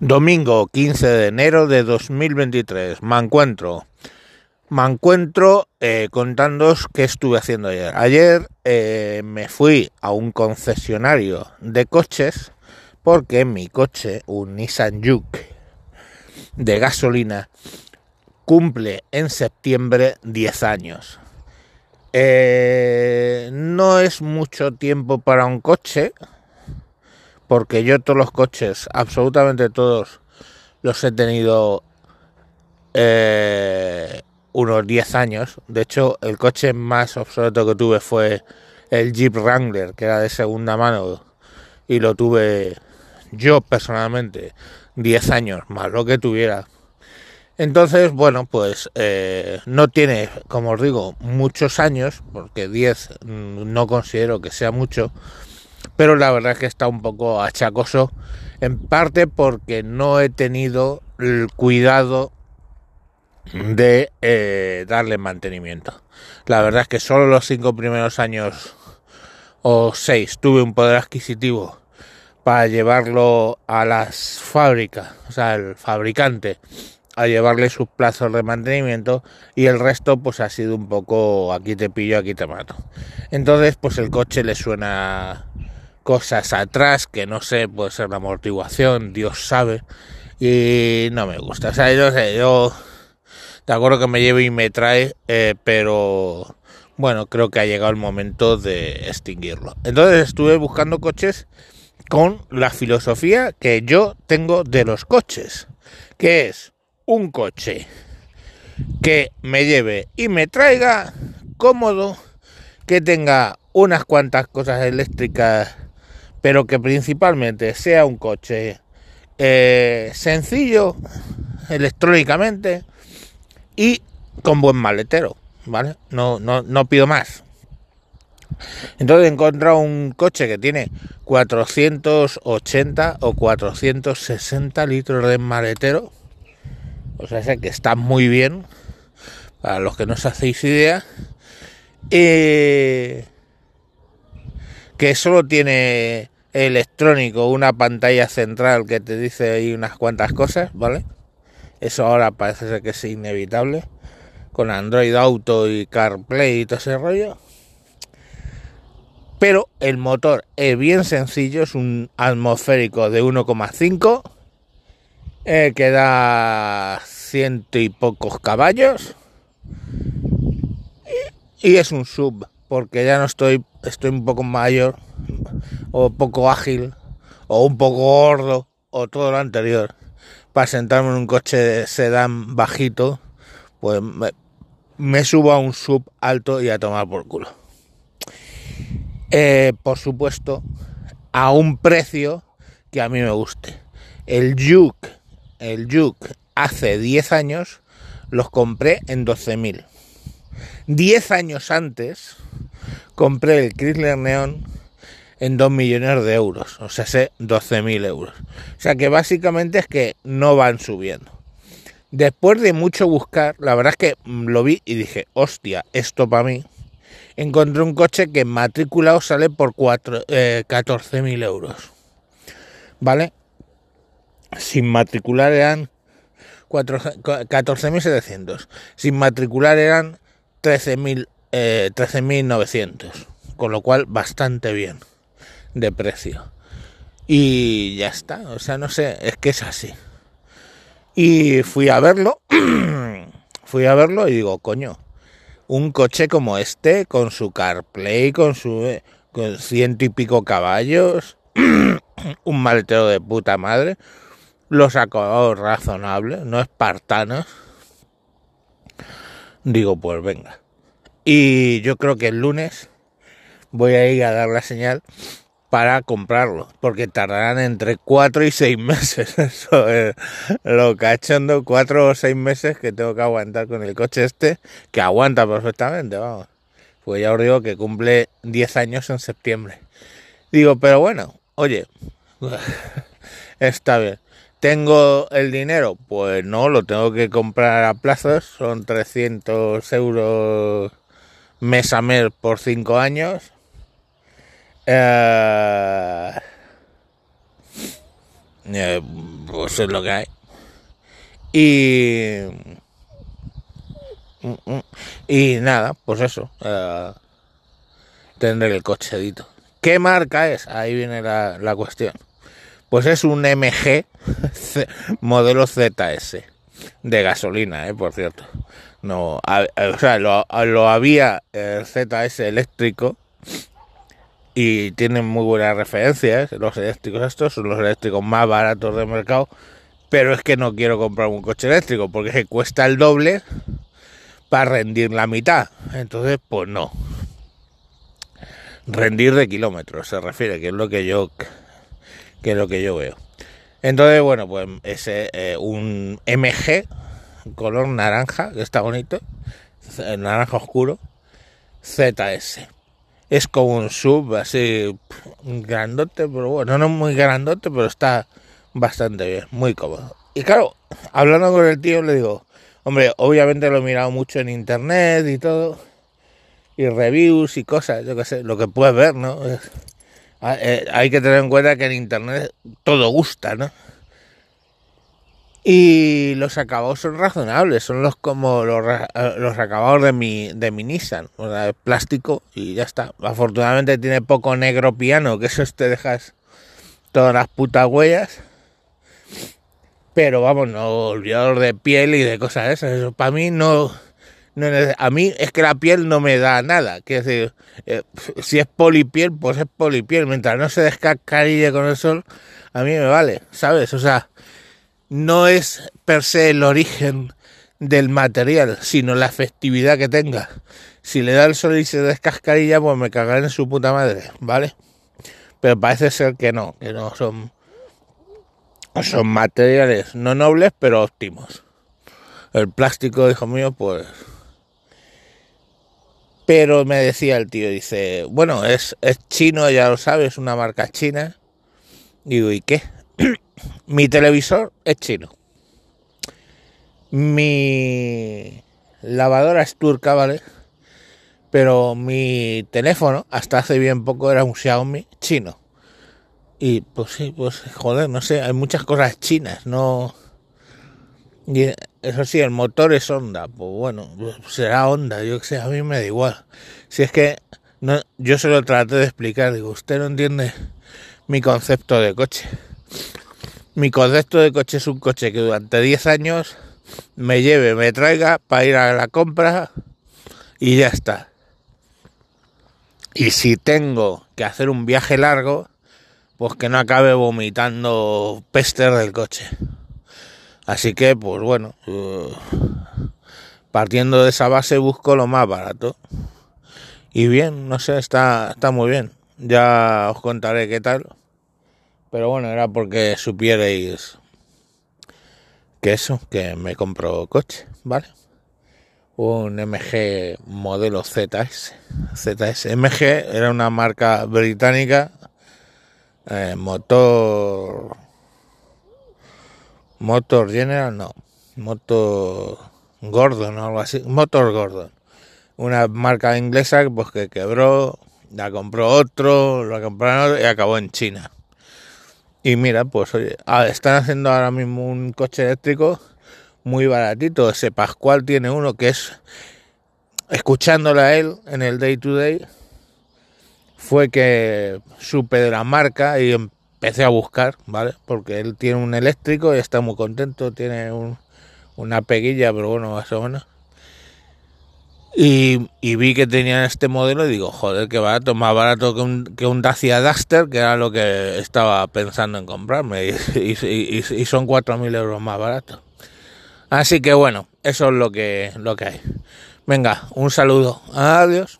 Domingo 15 de enero de 2023. Me encuentro. Me encuentro eh, contándoos qué estuve haciendo ayer. Ayer eh, me fui a un concesionario de coches porque mi coche, un Nissan Juke de gasolina, cumple en septiembre 10 años. Eh, no es mucho tiempo para un coche, porque yo todos los coches, absolutamente todos, los he tenido eh, unos 10 años. De hecho, el coche más obsoleto que tuve fue el Jeep Wrangler, que era de segunda mano, y lo tuve yo personalmente 10 años, más lo que tuviera. Entonces, bueno, pues eh, no tiene, como os digo, muchos años, porque 10 no considero que sea mucho, pero la verdad es que está un poco achacoso, en parte porque no he tenido el cuidado de eh, darle mantenimiento. La verdad es que solo los cinco primeros años o seis tuve un poder adquisitivo para llevarlo a las fábricas, o sea, el fabricante, a llevarle sus plazos de mantenimiento y el resto pues ha sido un poco aquí te pillo, aquí te mato. Entonces pues el coche le suena cosas atrás que no sé, puede ser la amortiguación, Dios sabe, y no me gusta. O sea, yo sé, yo de acuerdo que me lleve y me trae, eh, pero bueno, creo que ha llegado el momento de extinguirlo. Entonces estuve buscando coches con la filosofía que yo tengo de los coches, que es un coche que me lleve y me traiga cómodo, que tenga unas cuantas cosas eléctricas pero que principalmente sea un coche eh, sencillo electrónicamente y con buen maletero, ¿vale? No, no, no pido más. Entonces he un coche que tiene 480 o 460 litros de maletero. O sea, que está muy bien. Para los que no os hacéis idea. Eh, que solo tiene electrónico una pantalla central que te dice ahí unas cuantas cosas, ¿vale? Eso ahora parece ser que es inevitable con Android Auto y CarPlay y todo ese rollo. Pero el motor es bien sencillo, es un atmosférico de 1,5 eh, que da ciento y pocos caballos y es un sub porque ya no estoy, estoy un poco mayor, o poco ágil, o un poco gordo, o todo lo anterior, para sentarme en un coche de sedán bajito, pues me, subo a un sub alto y a tomar por culo. Eh, por supuesto, a un precio que a mí me guste. El Juke, el Juke hace 10 años los compré en 12.000. 10 años antes compré el Chrysler Neon en 2 millones de euros, o sea, sé 12.000 euros. O sea que básicamente es que no van subiendo. Después de mucho buscar, la verdad es que lo vi y dije, hostia, esto para mí. Encontré un coche que matriculado sale por 14.000 eh, euros. ¿Vale? Sin matricular eran 14.700. Sin matricular eran 13.000 eh, 13.900, con lo cual bastante bien de precio. Y ya está, o sea, no sé, es que es así. Y fui a verlo, fui a verlo y digo, coño, un coche como este, con su CarPlay, con su eh, con ciento y pico caballos, un maletero de puta madre, los acabados razonables, no espartanos. Digo, pues venga. Y yo creo que el lunes voy a ir a dar la señal para comprarlo, porque tardarán entre 4 y 6 meses. Eso es lo cachondo, 4 o 6 meses que tengo que aguantar con el coche este, que aguanta perfectamente, vamos. Pues ya os digo que cumple 10 años en septiembre. Digo, pero bueno, oye, está bien. ¿Tengo el dinero? Pues no, lo tengo que comprar a plazos, son 300 euros Mesamer por 5 años. Eh, eh, pues es lo que hay. Y... Y nada, pues eso. Uh, tendré el cochedito. ¿Qué marca es? Ahí viene la, la cuestión. Pues es un MG modelo ZS de gasolina, ¿eh? por cierto. No, o sea, lo, había el ZS eléctrico y tienen muy buenas referencias. Los eléctricos estos son los eléctricos más baratos del mercado, pero es que no quiero comprar un coche eléctrico porque se cuesta el doble para rendir la mitad. Entonces, pues no. Rendir de kilómetros se refiere, que es lo que yo que es lo que yo veo. Entonces, bueno, pues ese eh, un MG color naranja, que está bonito, naranja oscuro, ZS. Es como un sub así grandote, pero bueno, no muy grandote, pero está bastante bien, muy cómodo. Y claro, hablando con el tío le digo, hombre, obviamente lo he mirado mucho en internet y todo, y reviews y cosas, yo qué sé, lo que puedes ver, ¿no? Ah, eh, hay que tener en cuenta que en internet todo gusta, ¿no? Y los acabados son razonables, son los como los, eh, los acabados de mi, de mi Nissan, o sea, plástico y ya está. Afortunadamente tiene poco negro piano, que eso te dejas todas las putas huellas. Pero vamos, no olvidador de piel y de cosas esas. Eso para mí no, a mí es que la piel no me da nada. Quiero decir, eh, si es polipiel, pues es polipiel. Mientras no se descascarille con el sol, a mí me vale, ¿sabes? O sea, no es per se el origen del material, sino la efectividad que tenga. Si le da el sol y se descascarilla, pues me cagaré en su puta madre, ¿vale? Pero parece ser que no, que no son, son materiales no nobles, pero óptimos. El plástico, hijo mío, pues pero me decía el tío, dice, bueno, es, es chino, ya lo sabes, es una marca china. Digo, ¿y qué? Mi televisor es chino. Mi lavadora es turca, ¿vale? Pero mi teléfono, hasta hace bien poco, era un Xiaomi chino. Y pues sí, pues joder, no sé, hay muchas cosas chinas, no... eso sí, el motor es Honda, pues bueno, será Honda, yo que sé, a mí me da igual. Si es que no, yo se lo traté de explicar, digo, usted no entiende mi concepto de coche. Mi concepto de coche es un coche que durante 10 años me lleve, me traiga para ir a la compra y ya está. Y si tengo que hacer un viaje largo, pues que no acabe vomitando pester del coche. Así que, pues bueno, eh, partiendo de esa base busco lo más barato. Y bien, no sé, está, está muy bien. Ya os contaré qué tal. Pero bueno, era porque supierais que eso, que me compro coche, ¿vale? Un MG modelo ZS. ZS. MG era una marca británica, eh, motor Motor General, no. Motor Gordon o algo así. Motor Gordon. Una marca inglesa pues, que quebró, la compró otro, la compraron y acabó en China. Y mira, pues oye, están haciendo ahora mismo un coche eléctrico muy baratito. Ese Pascual tiene uno que es, escuchándole a él en el day to day, fue que supe de la marca y empecé a buscar, ¿vale? Porque él tiene un eléctrico y está muy contento, tiene una peguilla, pero bueno, más o menos. Y, vi que tenían este modelo y digo, joder, qué barato, más barato que un, que un Dacia Duster, que era lo que estaba pensando en comprarme, y, y, son 4.000 euros más barato. Así que bueno, eso es lo que, lo que hay. Venga, un saludo, adiós.